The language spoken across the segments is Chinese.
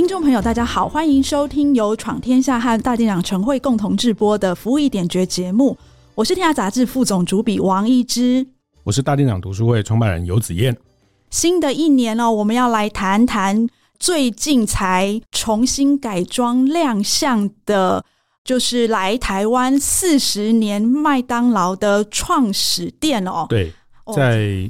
听众朋友，大家好，欢迎收听由闯天下和大店长晨会共同制播的《服务一点绝》节目。我是天下杂志副总主笔王一之，我是大店长读书会创办人游子燕。新的一年哦，我们要来谈谈最近才重新改装亮相的，就是来台湾四十年麦当劳的创始店哦。对，在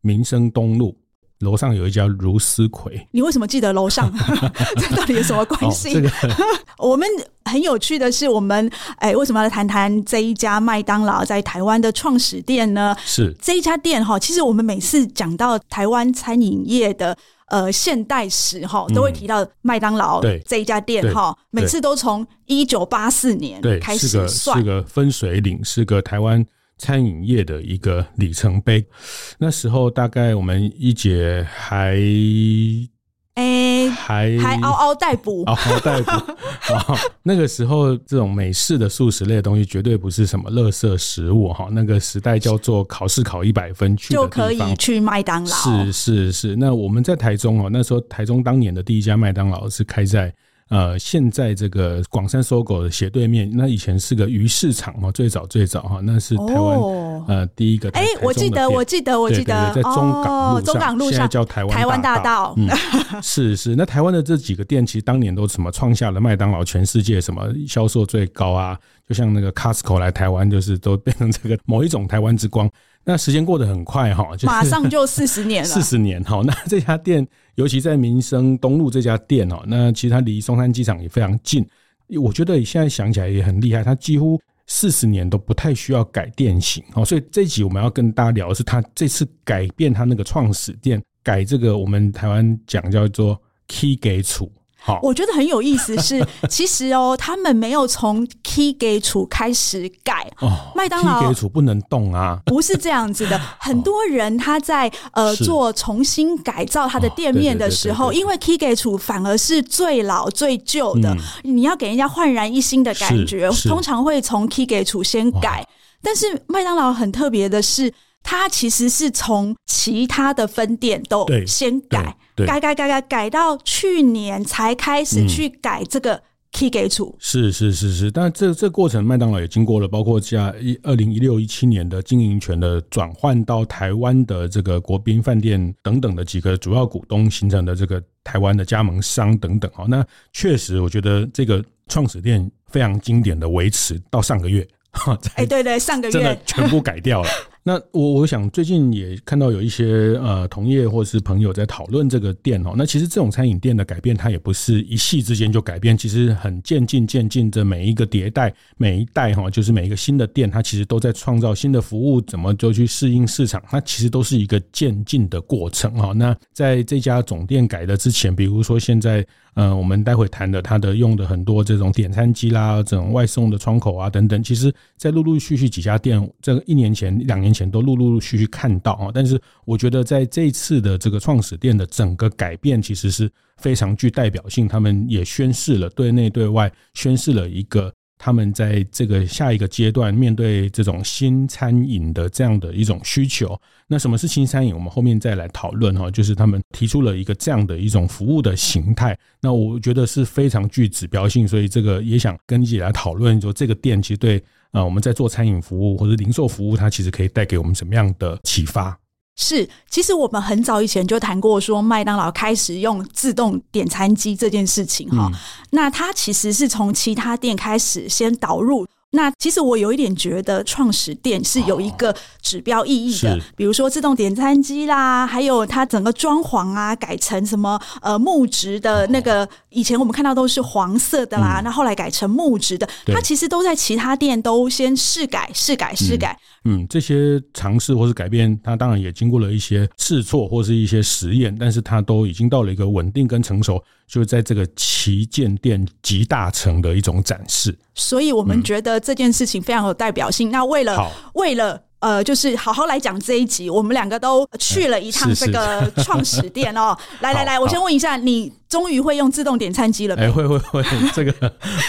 民生东路。楼上有一家如丝葵，你为什么记得楼上？这到底有什么关系？我们很有趣的是，我们哎，为什么要来谈谈这一家麦当劳在台湾的创始店呢？是这一家店哈，其实我们每次讲到台湾餐饮业的呃现代史哈，都会提到麦当劳这一家店哈，每次都从一九八四年开始算，是个分水岭，是个台湾。餐饮业的一个里程碑，那时候大概我们一姐还，哎，还还嗷嗷待哺，嗷嗷待哺。那个时候，这种美式的素食类的东西绝对不是什么垃圾食物哈。那个时代叫做考试考一百分去就可以去麦当劳。是是是。那我们在台中哦，那时候台中当年的第一家麦当劳是开在。呃，现在这个广山搜狗的斜对面，那以前是个鱼市场嘛，最早最早哈，那是台湾、哦、呃第一个。哎，我记得，我记得，我记得，在中港路上，中港路上，现在叫台湾台湾大道。嗯，是是，那台湾的这几个店，其实当年都什么创下了麦当劳全世界什么销售最高啊，就像那个 Costco 来台湾，就是都变成这个某一种台湾之光。那时间过得很快哈，就马上就四十年了。四十年哈，那这家店，尤其在民生东路这家店哦，那其实它离松山机场也非常近。我觉得现在想起来也很厉害，它几乎四十年都不太需要改店型哦。所以这一集我们要跟大家聊的是，它这次改变它那个创始店，改这个我们台湾讲叫做起家厝。好，我觉得很有意思是，是 其实哦，他们没有从起家厝开始改。哦，麦当劳起家厝不能动啊，不是这样子的。很多人他在呃做重新改造他的店面的时候，因为起家厝反而是最老最旧的，你要给人家焕然一新的感觉，通常会从起家厝先改。但是麦当劳很特别的是。他其实是从其他的分店都先改，改改改改改到去年才开始去改这个起家厝。是是是是，但这这过程麦当劳也经过了，包括加一二零一六一七年的经营权的转换到台湾的这个国宾饭店等等的几个主要股东形成的这个台湾的加盟商等等。哦，那确实我觉得这个创始店非常经典的维持到上个月。哎，对对，上个月真的全部改掉了。那我我想最近也看到有一些呃同业或是朋友在讨论这个店哦。那其实这种餐饮店的改变，它也不是一夕之间就改变，其实很渐进渐进的每一个迭代，每一代哈，就是每一个新的店，它其实都在创造新的服务，怎么就去适应市场？它其实都是一个渐进的过程哈。那在这家总店改的之前，比如说现在。呃，我们待会谈的，它的用的很多这种点餐机啦，这种外送的窗口啊等等，其实，在陆陆续续几家店，这个一年前、两年前都陆陆续续看到啊。但是，我觉得在这次的这个创始店的整个改变，其实是非常具代表性。他们也宣示了对内对外宣示了一个。他们在这个下一个阶段面对这种新餐饮的这样的一种需求，那什么是新餐饮？我们后面再来讨论哈。就是他们提出了一个这样的一种服务的形态，那我觉得是非常具指标性，所以这个也想跟一起来讨论，说这个店其实对啊我们在做餐饮服务或者零售服务，它其实可以带给我们什么样的启发？是，其实我们很早以前就谈过，说麦当劳开始用自动点餐机这件事情哈，那它其实是从其他店开始先导入。那其实我有一点觉得，创始店是有一个指标意义的，比如说自动点餐机啦，还有它整个装潢啊，改成什么呃木质的那个，以前我们看到都是黄色的啦，那后来改成木质的，它其实都在其他店都先试改、试改、试改。嗯，这些尝试或是改变，它当然也经过了一些试错或是一些实验，但是它都已经到了一个稳定跟成熟。就是在这个旗舰店集大成的一种展示。所以我们觉得这件事情非常有代表性。嗯、那为了为了。呃，就是好好来讲这一集，我们两个都去了一趟这个创始店哦。来来来，我先问一下，你终于会用自动点餐机了没？哎，会会会，这个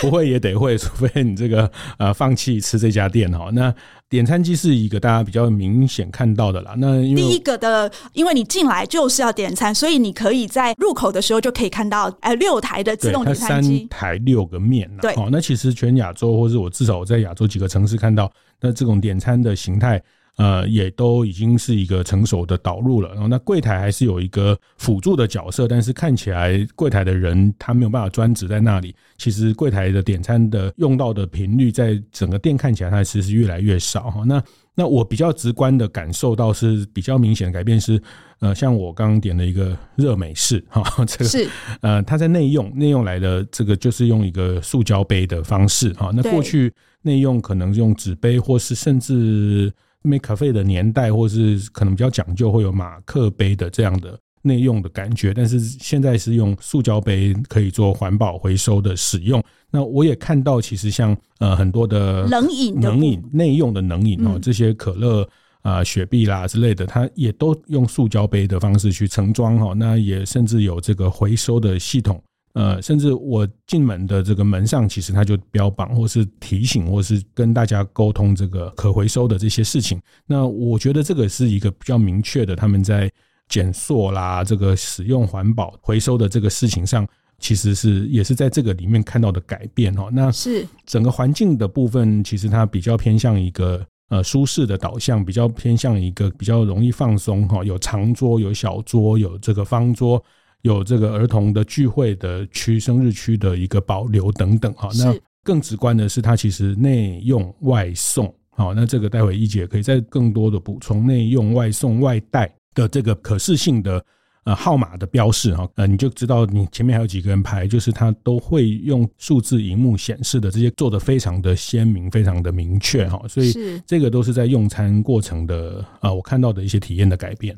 不会也得会，除非你这个呃放弃吃这家店哦。那点餐机是一个大家比较明显看到的啦。那第一个的，因为你进来就是要点餐，所以你可以在入口的时候就可以看到，呃，六台的自动点餐机，三台六个面。对，哦，那其实全亚洲，或是我至少我在亚洲几个城市看到。那这种点餐的形态，呃，也都已经是一个成熟的导入了。然后，那柜台还是有一个辅助的角色，但是看起来柜台的人他没有办法专职在那里。其实柜台的点餐的用到的频率，在整个店看起来它其实是越来越少哈。那那我比较直观的感受到是比较明显的改变是，呃，像我刚刚点了一个热美式哈，这个是呃，它在内用内用来的这个就是用一个塑胶杯的方式哈。那过去。内用可能用纸杯，或是甚至 McCafe 的年代，或是可能比较讲究，会有马克杯的这样的内用的感觉。但是现在是用塑胶杯，可以做环保回收的使用。那我也看到，其实像呃很多的冷饮、冷饮内用的冷饮哦，这些可乐啊、雪碧啦之类的，它也都用塑胶杯的方式去盛装哈。那也甚至有这个回收的系统。呃，甚至我进门的这个门上，其实它就标榜，或是提醒，或是跟大家沟通这个可回收的这些事情。那我觉得这个是一个比较明确的，他们在减塑啦，这个使用环保回收的这个事情上，其实是也是在这个里面看到的改变哦。那是整个环境的部分，其实它比较偏向一个呃舒适的导向，比较偏向一个比较容易放松哈，有长桌，有小桌，有这个方桌。有这个儿童的聚会的区、生日区的一个保留等等哈，那更直观的是，它其实内用外送，好，那这个待会一姐可以再更多的补充，内用外送外带的这个可视性的呃号码的标示哈，呃你就知道你前面还有几个人排，就是它都会用数字荧幕显示的这些做得非常的鲜明，非常的明确哈，所以这个都是在用餐过程的啊，我看到的一些体验的改变。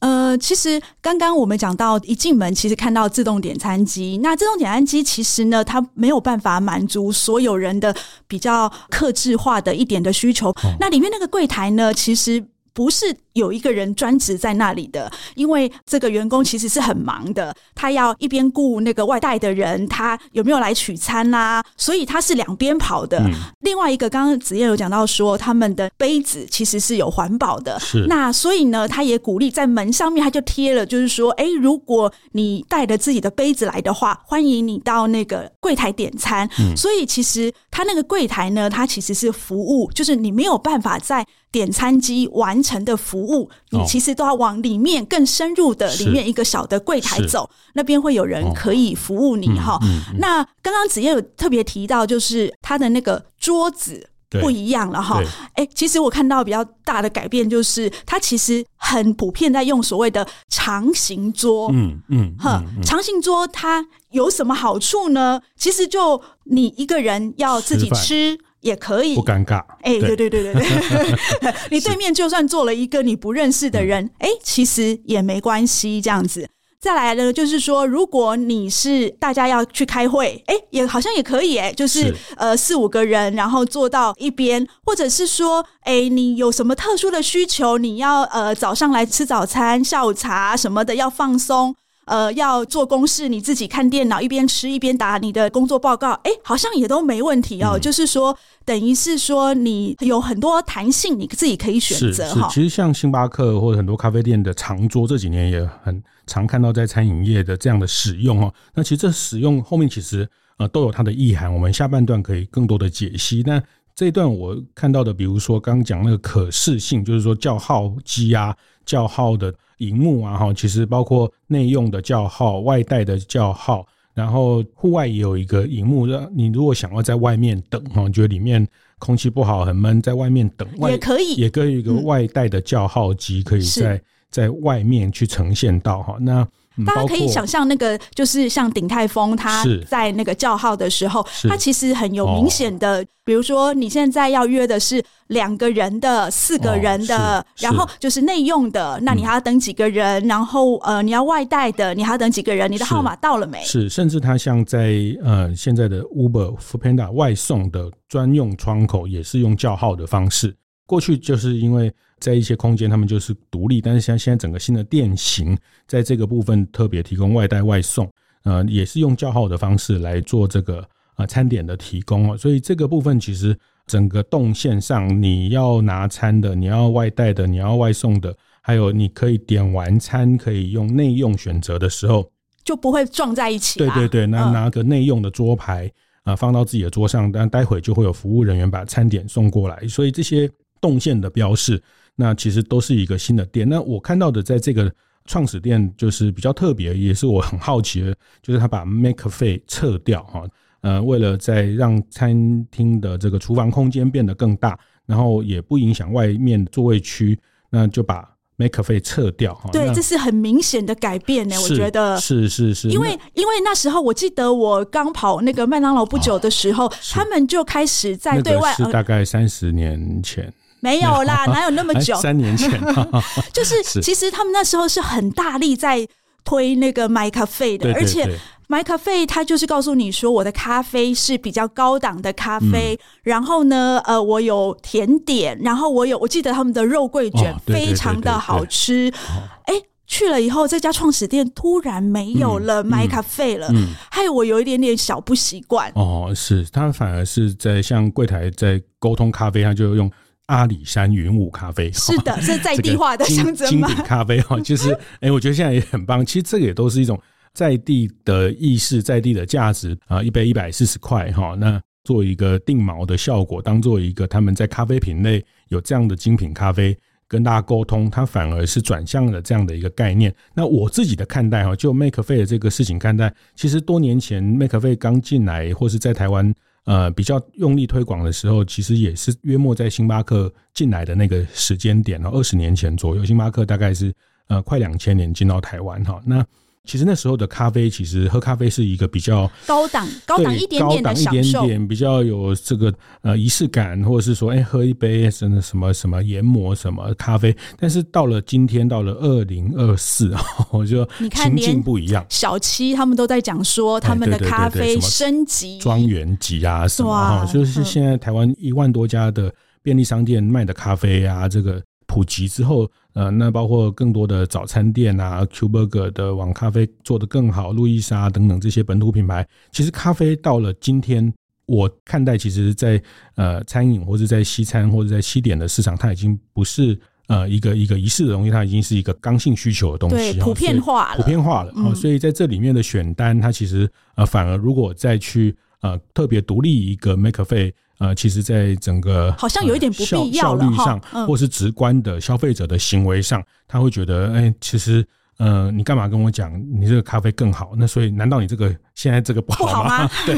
呃，其实刚刚我们讲到一进门，其实看到自动点餐机。那自动点餐机其实呢，它没有办法满足所有人的比较克制化的一点的需求。那里面那个柜台呢，其实不是。有一个人专职在那里的，因为这个员工其实是很忙的，他要一边顾那个外带的人，他有没有来取餐啦、啊，所以他是两边跑的。嗯、另外一个，刚刚子燕有讲到说，他们的杯子其实是有环保的，是那所以呢，他也鼓励在门上面他就贴了，就是说，哎，如果你带着自己的杯子来的话，欢迎你到那个柜台点餐。嗯、所以其实他那个柜台呢，它其实是服务，就是你没有办法在点餐机完成的服务。你其实都要往里面更深入的里面一个小的柜台走，那边会有人可以服务你哈。那刚刚子夜有特别提到，就是他的那个桌子不一样了哈。哎，其实我看到比较大的改变，就是他其实很普遍在用所谓的长形桌。嗯嗯，哈，长形桌它有什么好处呢？其实就你一个人要自己吃。也可以。不尴尬，哎，对。对对对对，你对面就算坐了一个你不认识的人，哎，其实也没关系，这样子。再来呢，就是说，如果你是大家要去开会，哎，也好像也可以，哎，就是。呃四五个人，然后坐到一边，或者是说，哎，你有什么特殊的需求，你要呃早上来吃早餐、下午茶什么的，要放松。呃，要做公事，你自己看电脑，一边吃一边打你的工作报告，哎，好像也都没问题哦。嗯、就是说，等于是说，你有很多弹性，你自己可以选择哈。其实像星巴克或者很多咖啡店的长桌，这几年也很常看到在餐饮业的这样的使用哦。那其实这使用后面其实呃都有它的意涵，我们下半段可以更多的解析。那这一段我看到的，比如说刚刚讲那个可视性，就是说叫号机啊，叫号的。荧幕啊，哈，其实包括内用的叫号、外带的叫号，然后户外也有一个荧幕，让你如果想要在外面等，哈，觉得里面空气不好、很闷，在外面等也可以，也可以一个外带的叫号机，可以在在外面去呈现到哈。那大家可以想象，那个就是像鼎泰丰，他在那个叫号的时候，他其实很有明显的，比如说你现在要约的是两个人的、四个人的，然后就是内用的，那你还要等几个人？然后呃，你要外带的，你还要等几个人？你的号码到了没？是，甚至他像在呃现在的 Uber、Foodpanda 外送的专用窗口，也是用叫号的方式。过去就是因为在一些空间他们就是独立，但是像现在整个新的店型，在这个部分特别提供外带外送，呃，也是用叫号的方式来做这个呃餐点的提供哦，所以这个部分其实整个动线上，你要拿餐的，你要外带的，你要外送的，还有你可以点完餐可以用内用选择的时候，就不会撞在一起。对对对，那拿个内用的桌牌啊，放到自己的桌上，但待会就会有服务人员把餐点送过来，所以这些。动线的标示，那其实都是一个新的店。那我看到的，在这个创始店就是比较特别，也是我很好奇的，就是他把 McCafe 撤掉哈，呃，为了在让餐厅的这个厨房空间变得更大，然后也不影响外面座位区，那就把 McCafe 撤掉哈。对，这是很明显的改变呢，我觉得是是是，因为因为那时候我记得我刚跑那个麦当劳不久的时候，哦，他们就开始在对外，是大概三十年前。没有啦，哪有那么久？三年前，就是。其实他们那时候是很大力在推那个 McCafe 的，而且 McCafe 他就是告诉你说，我的咖啡是比较高档的咖啡，然后呢，呃，我有甜点，然后我有，我记得他们的肉桂卷非常的好吃。哎，去了以后，这家创始店突然没有了 McCafe 了，害我有一点点小不习惯。哦，是他反而是在向柜台在沟通咖啡，他就用。阿里山云雾咖啡是的，是在地化的象征吗？精品咖啡哈，就是哎，我觉得现在也很棒。其实这个也都是一种在地的意识，在地的价值啊。一杯一百四十块哈，那做一个定锚的效果，当做一个他们在咖啡品类有这样的精品咖啡跟大家沟通，它反而是转向了这样的一个概念。那我自己的看待哈，就 McCafe 的这个事情看待，其实多年前 McCafe 刚进来或是在台湾。呃，比较用力推广的时候，其实也是约莫在星巴克进来的那个时间点，二十年前左右，星巴克大概是呃快两千年进到台湾哈，那。其实那时候的咖啡，其实喝咖啡是一个比较高档、高档一点点的享受，一点点比较有这个呃仪式感，或者是说，哎，喝一杯真的什么什么研磨什么咖啡。但是到了今天，到了二零二四，我就情境不一样。小七他们都在讲说，他们的咖啡升级庄园级啊什么哈，就是现在台湾一万多家的便利商店卖的咖啡啊，这个。普及之后，呃，那包括更多的早餐店啊，Q Burger 的网咖啡做得更好，路易莎等等这些本土品牌，其实咖啡到了今天，我看待其实在呃餐饮或者在西餐或者在西点的市场，它已经不是呃一个一个仪式的东西，它已经是一个刚性需求的东西，对，普遍化了，普遍化了。嗯，所以在这里面的选单，它其实呃反而如果再去呃特别独立一个 McCafe。呃，其实，在整个好像有一点不必要了哈，或是直观的消费者的行为上，他会觉得，哎，其实，呃，你干嘛跟我讲你这个咖啡更好？那所以，难道你这个现在这个不好吗？对，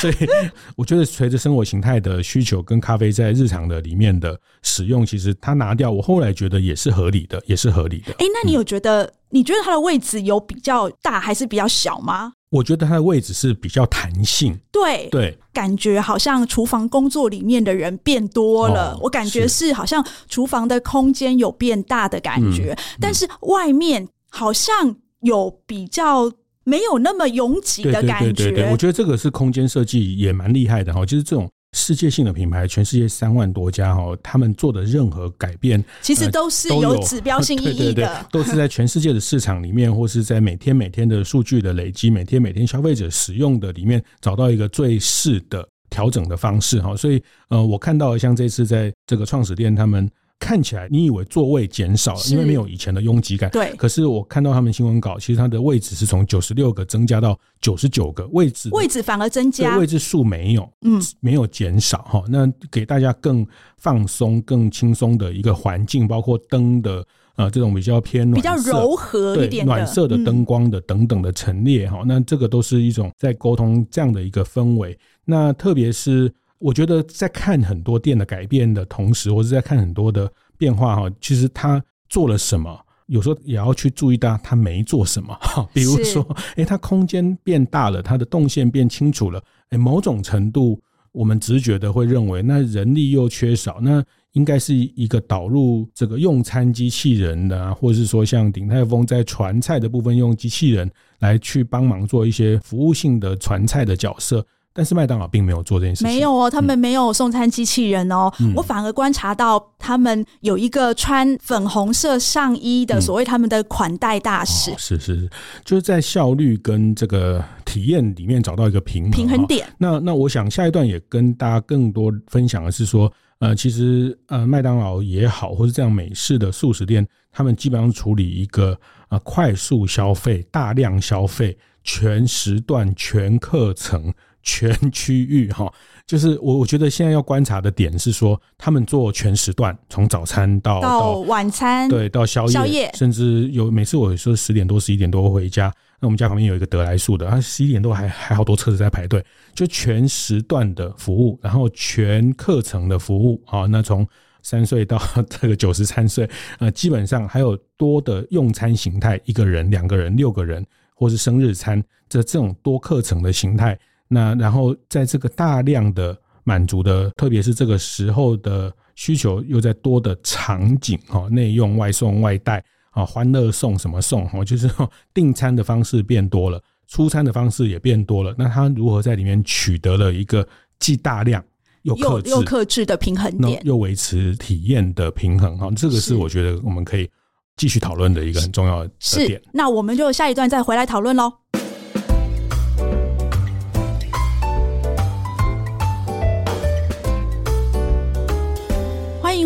所以 我觉得，随着生活形态的需求跟咖啡在日常的里面的使用，其实它拿掉，我后来觉得也是合理的，也是合理的。哎，那你有觉得？你觉得它的位置有比较大还是比较小吗？我觉得它的位置是比较弹性，对对，感觉好像厨房工作里面的人变多了，哦、我感觉是好像厨房的空间有变大的感觉，嗯、但是外面好像有比较没有那么拥挤的感觉。对对对对对，我觉得这个是空间设计也蛮厉害的哈，就是这种。世界性的品牌，全世界三万多家哈，他们做的任何改变，其实都是有指标性 意义的，对对对，都是在全世界的市场里面，或是在每天每天的数据的累积，每天每天消费者使用的里面，找到一个最适的调整的方式哈。所以，呃，我看到像这次在这个创始店，他们。看起来你以为座位减少了，因为没有以前的拥挤感。对，可是我看到他们新闻稿，其实它的位置是从九十六个增加到九十九个位置，位置反而增加，位置数没有，嗯，没有减少哈。那给大家更放松、更轻松的一个环境，包括灯的呃这种比较偏暖、比较柔和一点、暖色的灯光的等等的陈列哈。那这个都是一种在沟通这样的一个氛围。那特别是。我觉得在看很多店的改变的同时，或者在看很多的变化哈，其实他做了什么，有时候也要去注意到他没做什么哈，比如说，哎，他空间变大了，他的动线变清楚了，哎，某种程度我们直觉的会认为，那人力又缺少，那应该是一个导入这个用餐机器人的，啊，或者是说像鼎泰丰在传菜的部分用机器人来去帮忙做一些服务性的传菜的角色。但是麦当劳并没有做这件事情，没有哦，他们没有送餐机器人哦。嗯、我反而观察到他们有一个穿粉红色上衣的所谓他们的款待大使，嗯哦、是是是，就是在效率跟这个体验里面找到一个平衡平衡点。那那我想下一段也跟大家更多分享的是说，呃，其实呃麦当劳也好，或是这样美式的素食店，他们基本上处理一个呃快速消费、大量消费、全时段、全课程。全区域哈，就是我我觉得现在要观察的点是说，他们做全时段，从早餐到到晚餐，对，到宵夜，宵夜，甚至有每次我说十点多十一点多回家，那我们家旁边有一个德来速的，他十一点多还还好多车子在排队，就全时段的服务，然后全课程的服务啊，那从三岁到 这个九十三岁，呃，基本上还有多的用餐形态，一个人、两个人、六个人，或是生日餐，这这种多课程的形态。那然后在这个大量的满足的，特别是这个时候的需求又在多的场景哈，内用外送外带啊，欢乐送什么送哈，就是订餐的方式变多了，出餐的方式也变多了。那他如何在里面取得了一个既大量又克制又克制的平衡点，又维持体验的平衡哈？这个是我觉得我们可以继续讨论的一个很重要的点。那我们就下一段再回来讨论喽。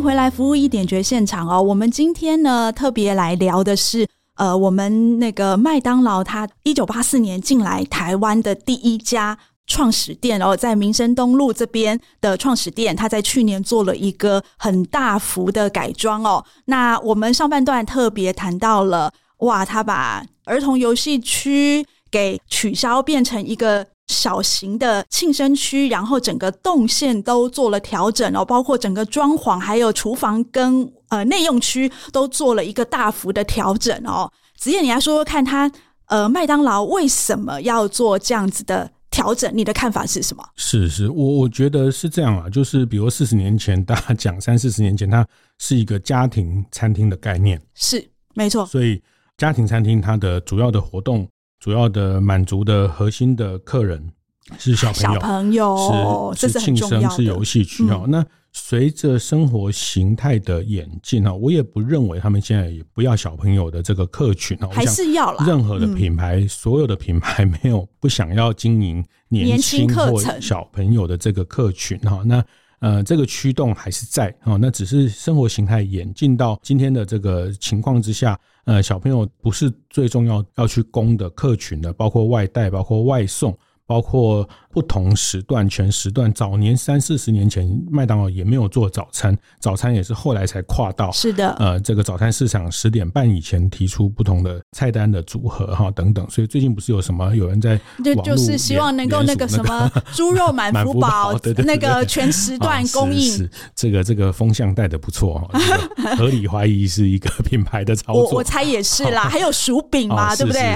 回来服务一点绝现场哦，我们今天呢特别来聊的是，呃，我们那个麦当劳，它一九八四年进来台湾的第一家创始店哦，在民生东路这边的创始店，它在去年做了一个很大幅的改装哦。那我们上半段特别谈到了，哇，他把儿童游戏区给取消，变成一个。小型的庆生区，然后整个动线都做了调整哦，包括整个装潢，还有厨房跟呃内用区都做了一个大幅的调整哦。子燕，你来说说看，他呃麦当劳为什么要做这样子的调整？你的看法是什么？是是，我我觉得是这样啊，就是比如四十年前，大家讲三四十年前，它是一个家庭餐厅的概念，是没错。所以家庭餐厅它的主要的活动。主要的满足的核心的客人是小朋友，小朋友是是庆生是游戏区哈。那随着生活形态的演进哈，我也不认为他们现在也不要小朋友的这个客群哈，还是要啦。任何的品牌，所有的品牌没有不想要经营年轻或小朋友的这个客群哈。那呃，这个驱动还是在啊，那只是生活形态演进到今天的这个情况之下。呃，小朋友不是最重要要去供的客群的，包括外带，包括外送。包括不同时段、全时段。早年三四十年前，麦当劳也没有做早餐，早餐也是后来才跨到。是的，呃，这个早餐市场十点半以前提出不同的菜单的组合哈等等。所以最近不是有什么有人在就就是希望能够那个什么猪肉满福堡，对对，那个全时段供应。是这个这个风向带的不错哈，合理怀疑是一个品牌的操作。我我猜也是啦，还有薯饼嘛，对不对？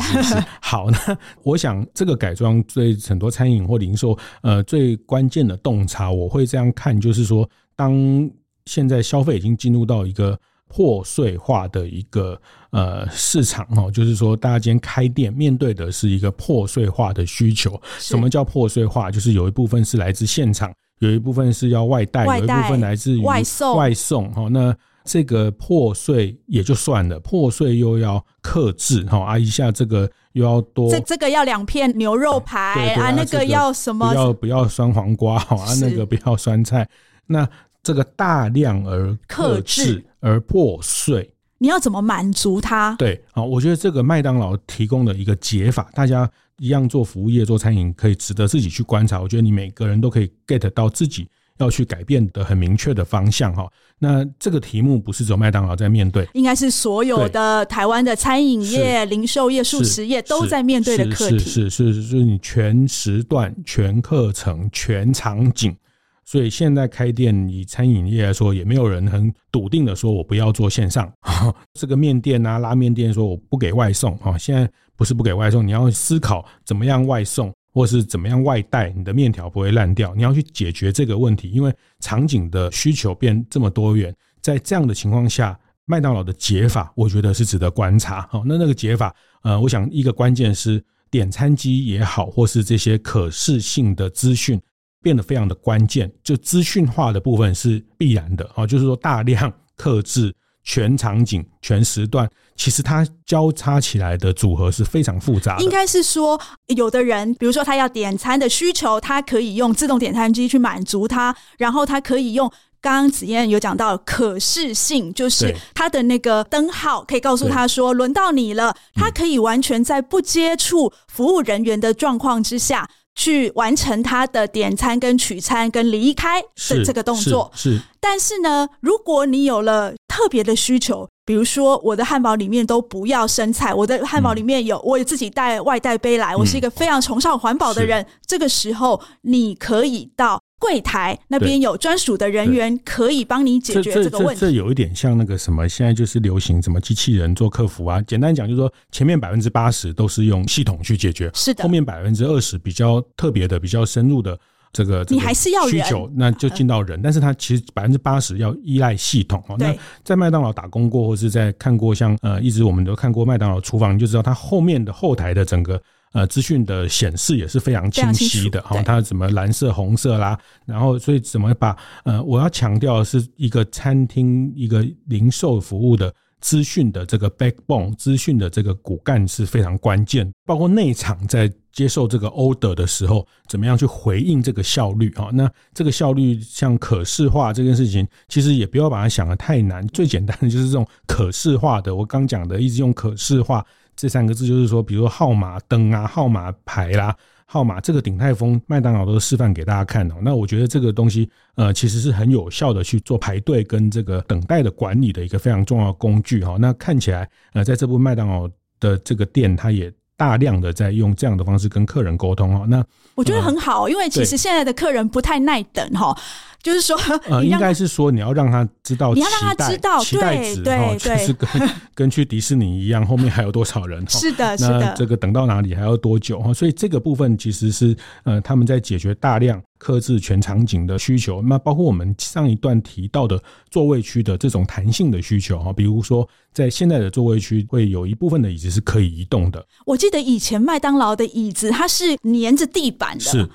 好，那我想这个改装最。很多餐饮或零售，呃，最关键的洞察，我会这样看，就是说，当现在消费已经进入到一个破碎化的一个呃市场哈，就是说，大家今天开店面对的是一个破碎化的需求。什么叫破碎化？就是有一部分是来自现场，有一部分是要外带，有一部分来自于外送。外送哈，那。这个破碎也就算了，破碎又要克制哈啊，一下这个又要多，这这个要两片牛肉排啊，那个要什么？不要不要酸黄瓜哈啊，那个不要酸菜。那这个大量而克制而破碎，你要怎么满足它？对啊，我觉得这个麦当劳提供的一个解法，大家一样做服务业做餐饮，可以值得自己去观察。我觉得你每个人都可以 get 到自己。要去改变的很明确的方向哈，那这个题目不是只有麦当劳在面对，应该是所有的台湾的餐饮业、零售业、速食业都在面对的课题。是是是是，是你全时段、全课程、全场景。所以现在开店以餐饮业来说，也没有人很笃定的说我不要做线上。这个面店啊，拉面店说我不给外送啊，现在不是不给外送，你要思考怎么样外送，或是怎么样外带，你的面条不会烂掉。你要去解决这个问题，因为场景的需求变这么多元，在这样的情况下，麦当劳的解法，我觉得是值得观察。好，那那个解法，呃，我想一个关键是点餐机也好，或是这些可视性的资讯。变得非常的关键，就资讯化的部分是必然的啊，就是说大量 克制全场景、全时段，其实它交叉起来的组合是非常复杂的。应该是说，有的人，比如说他要点餐的需求，他可以用自动点餐机去满足他，然后他可以用刚刚子嫣有讲到可视性，就是他的那个灯号可以告诉他说轮到你了，他可以完全在不接触服务人员的状况之下。去完成他的点餐、跟取餐、跟离开的这个动作。是，是，但是呢，如果你有了特别的需求，比如说我的汉堡里面都不要生菜，我的汉堡里面有我也自己带外带杯来，我是一个非常崇尚环保的人。这个时候，你可以到。柜台那边有专属的人员可以帮你解决这个问题。这有一点像那个什么，现在就是流行什么机器人做客服啊。简单讲就是说，前面百分之八十都是用系统去解决，是的。后面百分之二十比较特别的、比较深入的这个，你还是要需求，那就进到人。但是它其实百分之八十要依赖系统哦。那在麦当劳打工过，或是在看过像呃，一直我们都看过麦当劳厨房，你就知道它后面的后台的整个。呃，资讯的显示也是非常清晰的，哈，它怎么蓝色、红色啦，然后所以怎么把呃，我要强调的是一个餐厅一个零售服务的资讯的这个 backbone，资讯的这个骨干是非常关键，包括内场在接受这个 order 的时候，怎么样去回应这个效率啊？那这个效率像可视化这件事情，其实也不要把它想得太难，最简单的就是这种可视化的，我刚讲的一直用可视化。这三个字就是说，比如说号码灯啊、号码牌啦、号码，这个鼎泰丰、麦当劳都示范给大家看哦。那我觉得这个东西，呃，其实是很有效的去做排队跟这个等待的管理的一个非常重要的工具哈。那看起来，呃，在这部麦当劳的这个店，它也大量的在用这样的方式跟客人沟通哈。那我觉得很好，因为其实现在的客人不太耐等哈。就是说，呃，应该是说你要让他知道，你要让他知道，期待值，对，就是跟 跟去迪士尼一样，后面还有多少人？是的，是的。那这个等到哪里还要多久？哈，所以这个部分其实是呃，他们在解决大量。客制全场景的需求，那包括我们上一段提到的座位区的这种弹性的需求哈，比如说在现在的座位区会有一部分的椅子是可以移动的。我记得以前麦当劳的椅子它是粘着地板的，是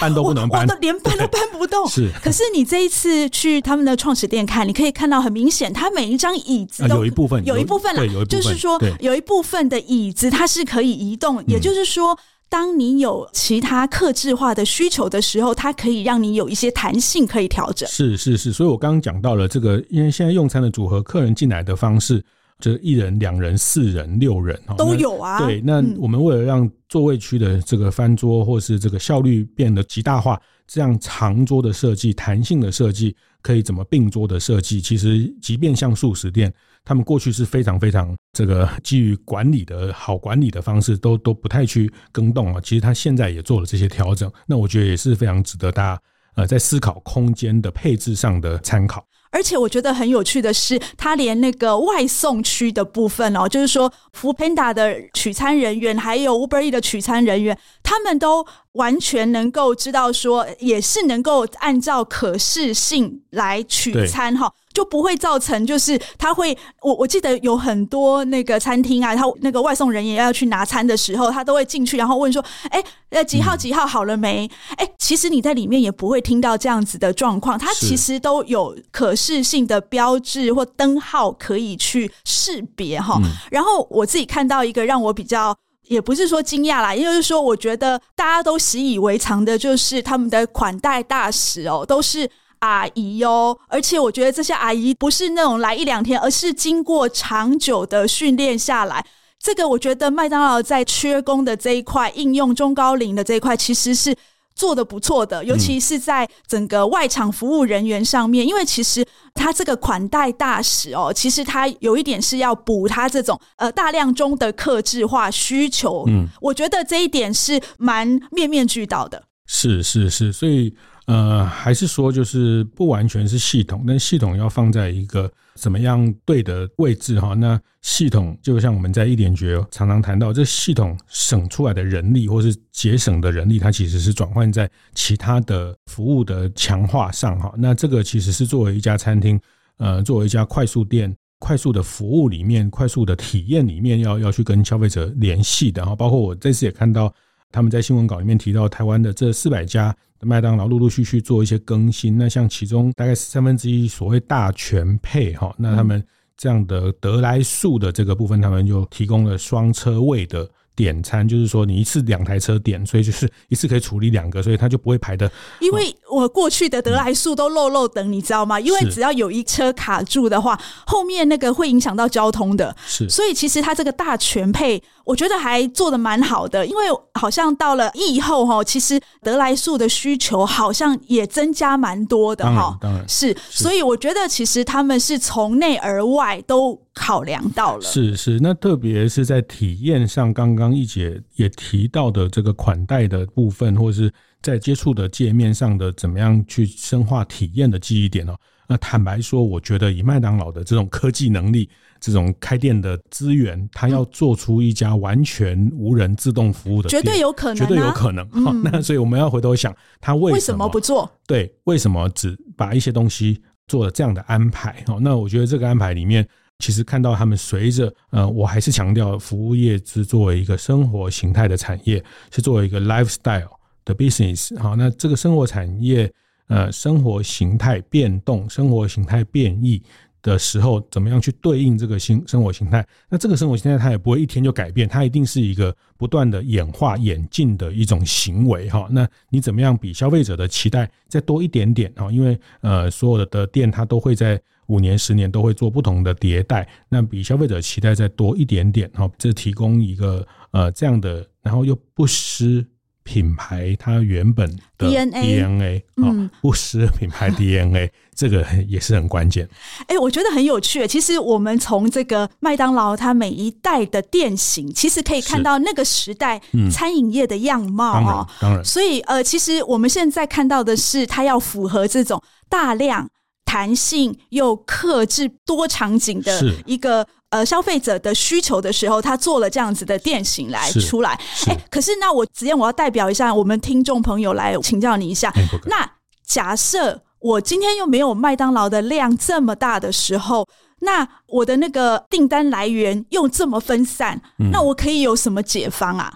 搬都不能搬，我都连搬都搬不动。是，可是你这一次去他们的创始店看，你可以看到很明显，它每一张椅子都有一部分，有一部分了，就是说有一部分的椅子它是可以移动，也就是说。当你有其他克制化的需求的时候，它可以让你有一些弹性可以调整。是是是，所以我刚刚讲到了这个，因为现在用餐的组合，客人进来的方式，就一人、两人、四人、六人都有啊。对，那我们为了让座位区的这个翻桌或是这个效率变得极大化，这样长桌的设计、弹性的设计，可以怎么并桌的设计，其实即便像素食店。他们过去是非常非常这个基于管理的好管理的方式，都都不太去更动啊。其实他现在也做了这些调整，那我觉得也是非常值得大家呃在思考空间的配置上的参考。而且我觉得很有趣的是，他连那个外送区的部分哦，就是说，Foodpanda 的取餐人员还有 Uber E 的取餐人员，他们都完全能够知道说，也是能够按照可视性来取餐哈。就不会造成，就是他会，我我记得有很多那个餐厅啊，他那个外送人员要去拿餐的时候，他都会进去，然后问说，哎，呃，几号几号好了没？哎，其实你在里面也不会听到这样子的状况，它其实都有可视性的标志或灯号可以去识别哈。然后我自己看到一个让我比较，也不是说惊讶啦，也就是说，我觉得大家都习以为常的，就是他们的款待大使哦，都是。阿姨哟，而且我觉得这些阿姨不是那种来一两天，而是经过长久的训练下来。这个我觉得麦当劳在缺工的这一块，应用中高龄的这一块，其实是做的不错的，尤其是在整个外场服务人员上面。因为其实他这个款待大使哦，其实他有一点是要补他这种呃大量中的克制化需求。嗯，我觉得这一点是蛮面面俱到的。是是是，所以。呃，还是说就是不完全是系统，但系统要放在一个怎么样对的位置哈？那系统就像我们在一点绝常常谈到，这系统省出来的人力或是节省的人力，它其实是转换在其他的服务的强化上哈。那这个其实是作为一家餐厅，呃，作为一家快速店，快速的服务里面，快速的体验里面，要要去跟消费者联系的哈。包括我这次也看到。他们在新闻稿里面提到，台湾的这四百家麦当劳陆陆续续做一些更新。那像其中大概三分之一所谓大全配哈，那他们这样的得来速的这个部分，他们就提供了双车位的。点餐就是说，你一次两台车点，所以就是一次可以处理两个，所以他就不会排的。因为我过去的得来速都漏漏等，你知道吗？因为只要有一车卡住的话，后面那个会影响到交通的。是，所以其实他这个大全配，我觉得还做的蛮好的。因为好像到了疫后哈，其实得来速的需求好像也增加蛮多的哈。当然是，所以我觉得其实他们是从内而外都。考量到了，是是，那特别是在体验上，刚刚一姐也提到的这个款待的部分，或者是在接触的界面上的怎么样去深化体验的记忆点哦。那坦白说，我觉得以麦当劳的这种科技能力，这种开店的资源，它要做出一家完全无人自动服务的店，绝对有可能，绝对有可能。好，那所以我们要回头想，它为什么，为什么不做？对，为什么只把一些东西做了这样的安排？哦，那我觉得这个安排里面。其实看到他们随着呃，我还是强调，服务业是作为一个生活形态的产业，是作为一个 lifestyle 的 business。好，那这个生活产业呃，生活形态变动、生活形态变异的时候，怎么样去对应这个新生活形态？那这个生活形态它也不会一天就改变，它一定是一个不断的演化演进的一种行为哈。那你怎么样比消费者的期待再多一点点啊？因为呃，所有的的店它都会在。五年、十年都会做不同的迭代，那比消费者期待再多一点点，哈，这提供一个呃这样的，然后又不失品牌它原本的 DNA，嗯，不失品牌 DNA，这个也是很关键。哎，我觉得很有趣。其实我们从这个麦当劳它每一代的店型，其实可以看到那个时代餐饮业的样貌啊。当然，所以呃，其实我们现在看到的是，它要符合这种大量。弹性又克制多场景的一个呃消费者的需求的时候，他做了这样子的店型来出来。哎、欸，可是那我子彦，我要代表一下我们听众朋友来请教你一下。那假设我今天又没有麦当劳的量这么大的时候，那我的那个订单来源又这么分散，那我可以有什么解方啊？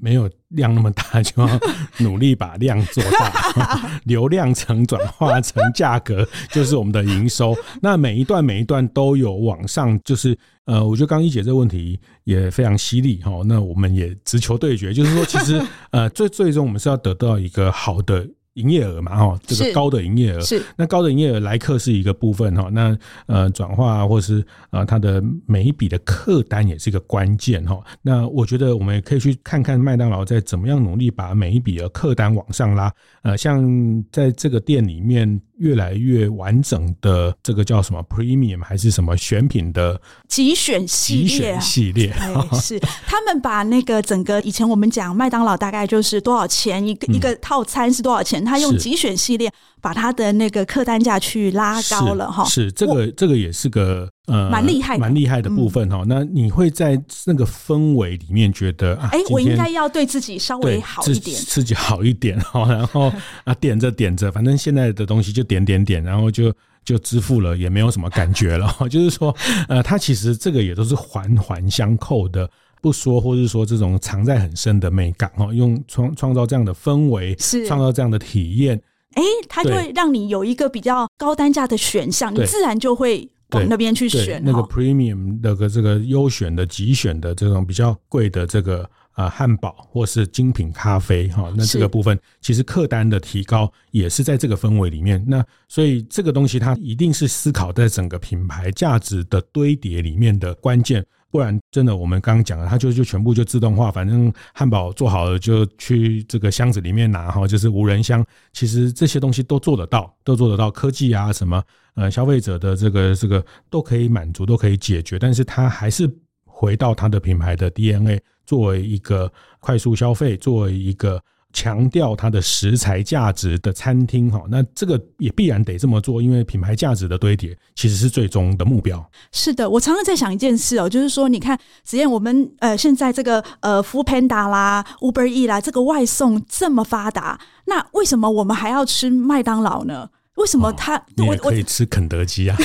没有量那么大，就要努力把量做大，流量层转化成价格，就是我们的营收。那每一段每一段都有往上，就是呃，我觉得刚一姐这个问题也非常犀利哈。那我们也直球对决，就是说，其实呃，最最终我们是要得到一个好的。营业额嘛，哈，这个高的营业额是那高的营业额来客是一个部分哈，那呃转化或是啊它的每一笔的客单也是一个关键哈。那我觉得我们也可以去看看麦当劳在怎么样努力把每一笔的客单往上拉。呃，像在这个店里面越来越完整的这个叫什么 Premium 还是什么选品的集选系列系列，是。他们把那个整个以前我们讲麦当劳大概就是多少钱一个一个套餐是多少钱。他用集选系列把他的那个客单价去拉高了哈，是这个这个也是个呃蛮厉害蛮厉害的部分哈。那你会在那个氛围里面觉得啊，哎，我应该要对自己稍微好一点，自己好一点 哈。然后啊，点着点着，反正现在的东西就点点点，然后就就支付了，也没有什么感觉了。就是说，呃，它其实这个也都是环环相扣的。不说，或是说这种藏在很深的美感哦，用创创造这样的氛围，是创造这样的体验，哎，它就会让你有一个比较高单价的选项，你自然就会往那边去选。那个 premium 那个这个优选的、极选的这种比较贵的这个啊汉堡，或是精品咖啡哈，那这个部分其实客单的提高也是在这个氛围里面。那所以这个东西它一定是思考在整个品牌价值的堆叠里面的关键。不然，真的，我们刚刚讲了，它就就全部就自动化，反正汉堡做好了就去这个箱子里面拿哈，就是无人箱。其实这些东西都做得到，都做得到，科技啊什么，呃，消费者的这个这个都可以满足，都可以解决。但是它还是回到它的品牌的 DNA，作为一个快速消费，作为一个强调它的食材价值的餐厅哈，那这个也必然得这么做，因为品牌价值的堆叠其实是最终的目标。是的，我常常在想一件事哦，就是说，你看，子燕，我们呃现在这个呃 Foodpanda 啦、Uber E 啦，这个外送这么发达，那为什么我们还要吃麦当劳呢？为什么他？哦、你也可以吃肯德基啊，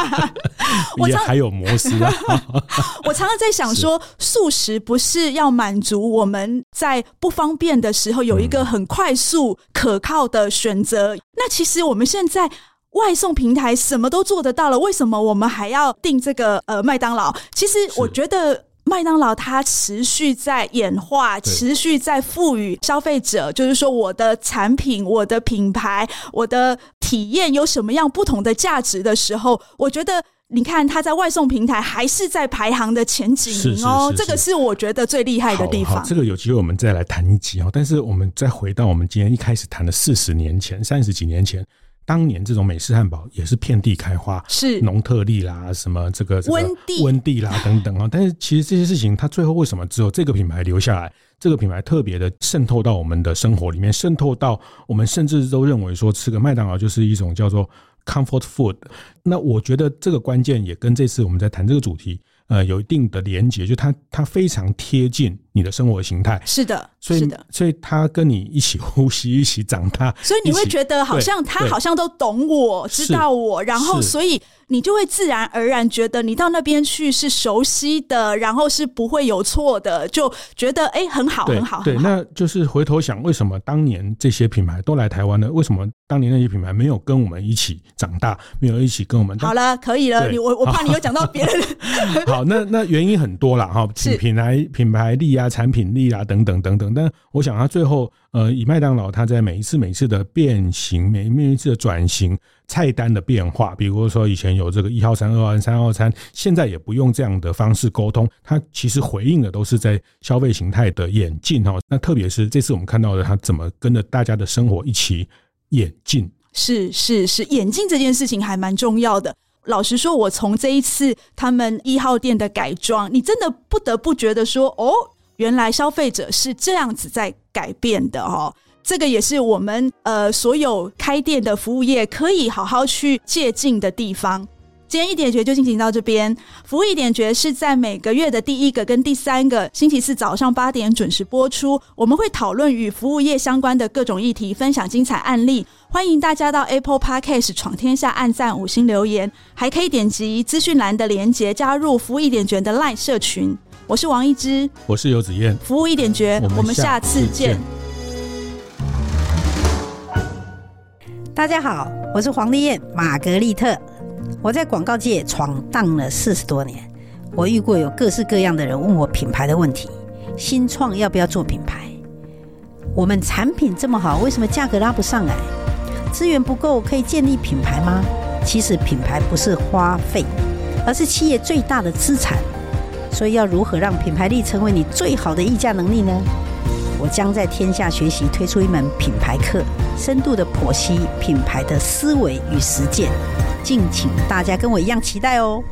我也还有摩斯啊。我常常在想说，素食不是要满足我们在不方便的时候有一个很快速可靠的选择。嗯、那其实我们现在外送平台什么都做得到了，为什么我们还要订这个呃麦当劳？其实我觉得。麦当劳它持续在演化，持续在赋予消费者，就是说我的产品、我的品牌、我的体验有什么样不同的价值的时候，我觉得你看它在外送平台还是在排行的前几名哦，这个是我觉得最厉害的地方。这个有机会我们再来谈一集哦。但是我们再回到我们今天一开始谈的四十年前、三十几年前。当年这种美式汉堡也是遍地开花，是农特利啦，什么这个温蒂温蒂啦等等啊。但是其实这些事情，它最后为什么只有这个品牌留下来？这个品牌特别的渗透到我们的生活里面，渗透到我们甚至都认为说吃个麦当劳就是一种叫做 comfort food。那我觉得这个关键也跟这次我们在谈这个主题。呃，有一定的连结，就它它非常贴近你的生活形态，是的，所以是的，所以他跟你一起呼吸，一起长大，所以你会觉得好像他好像都懂我，知道我，然后所以你就会自然而然觉得你到那边去是熟悉的，然后是不会有错的，就觉得哎、欸、很好很好。对，那就是回头想，为什么当年这些品牌都来台湾呢？为什么当年那些品牌没有跟我们一起长大，没有一起跟我们？好了，可以了，你我我怕你又讲到别人。好。那 那原因很多啦，哈，品品牌品牌力啊，产品力啊，等等等等。但我想，他最后呃，以麦当劳，他在每一次每一次的变形，每每一次的转型，菜单的变化，比如说以前有这个一号餐、二号餐、三号餐，现在也不用这样的方式沟通，它其实回应的都是在消费形态的演进哈。那特别是这次我们看到的，他怎么跟着大家的生活一起演进？是是是，演进这件事情还蛮重要的。老实说，我从这一次他们一号店的改装，你真的不得不觉得说，哦，原来消费者是这样子在改变的哦。这个也是我们呃所有开店的服务业可以好好去借鉴的地方。今天一点绝就进行到这边，服务一点绝是在每个月的第一个跟第三个星期四早上八点准时播出。我们会讨论与服务业相关的各种议题，分享精彩案例。欢迎大家到 Apple Podcast 闯天下按赞五星留言，还可以点击资讯栏的连结加入服务一点绝的 Line 社群。我是王一之，我是游子燕，服务一点绝，我们下次见。大家好，我是黄丽燕玛格丽特。我在广告界闯荡了四十多年，我遇过有各式各样的人问我品牌的问题：新创要不要做品牌？我们产品这么好，为什么价格拉不上来？资源不够，可以建立品牌吗？其实品牌不是花费，而是企业最大的资产。所以要如何让品牌力成为你最好的议价能力呢？我将在天下学习推出一门品牌课，深度的剖析品牌的思维与实践。敬请大家跟我一样期待哦。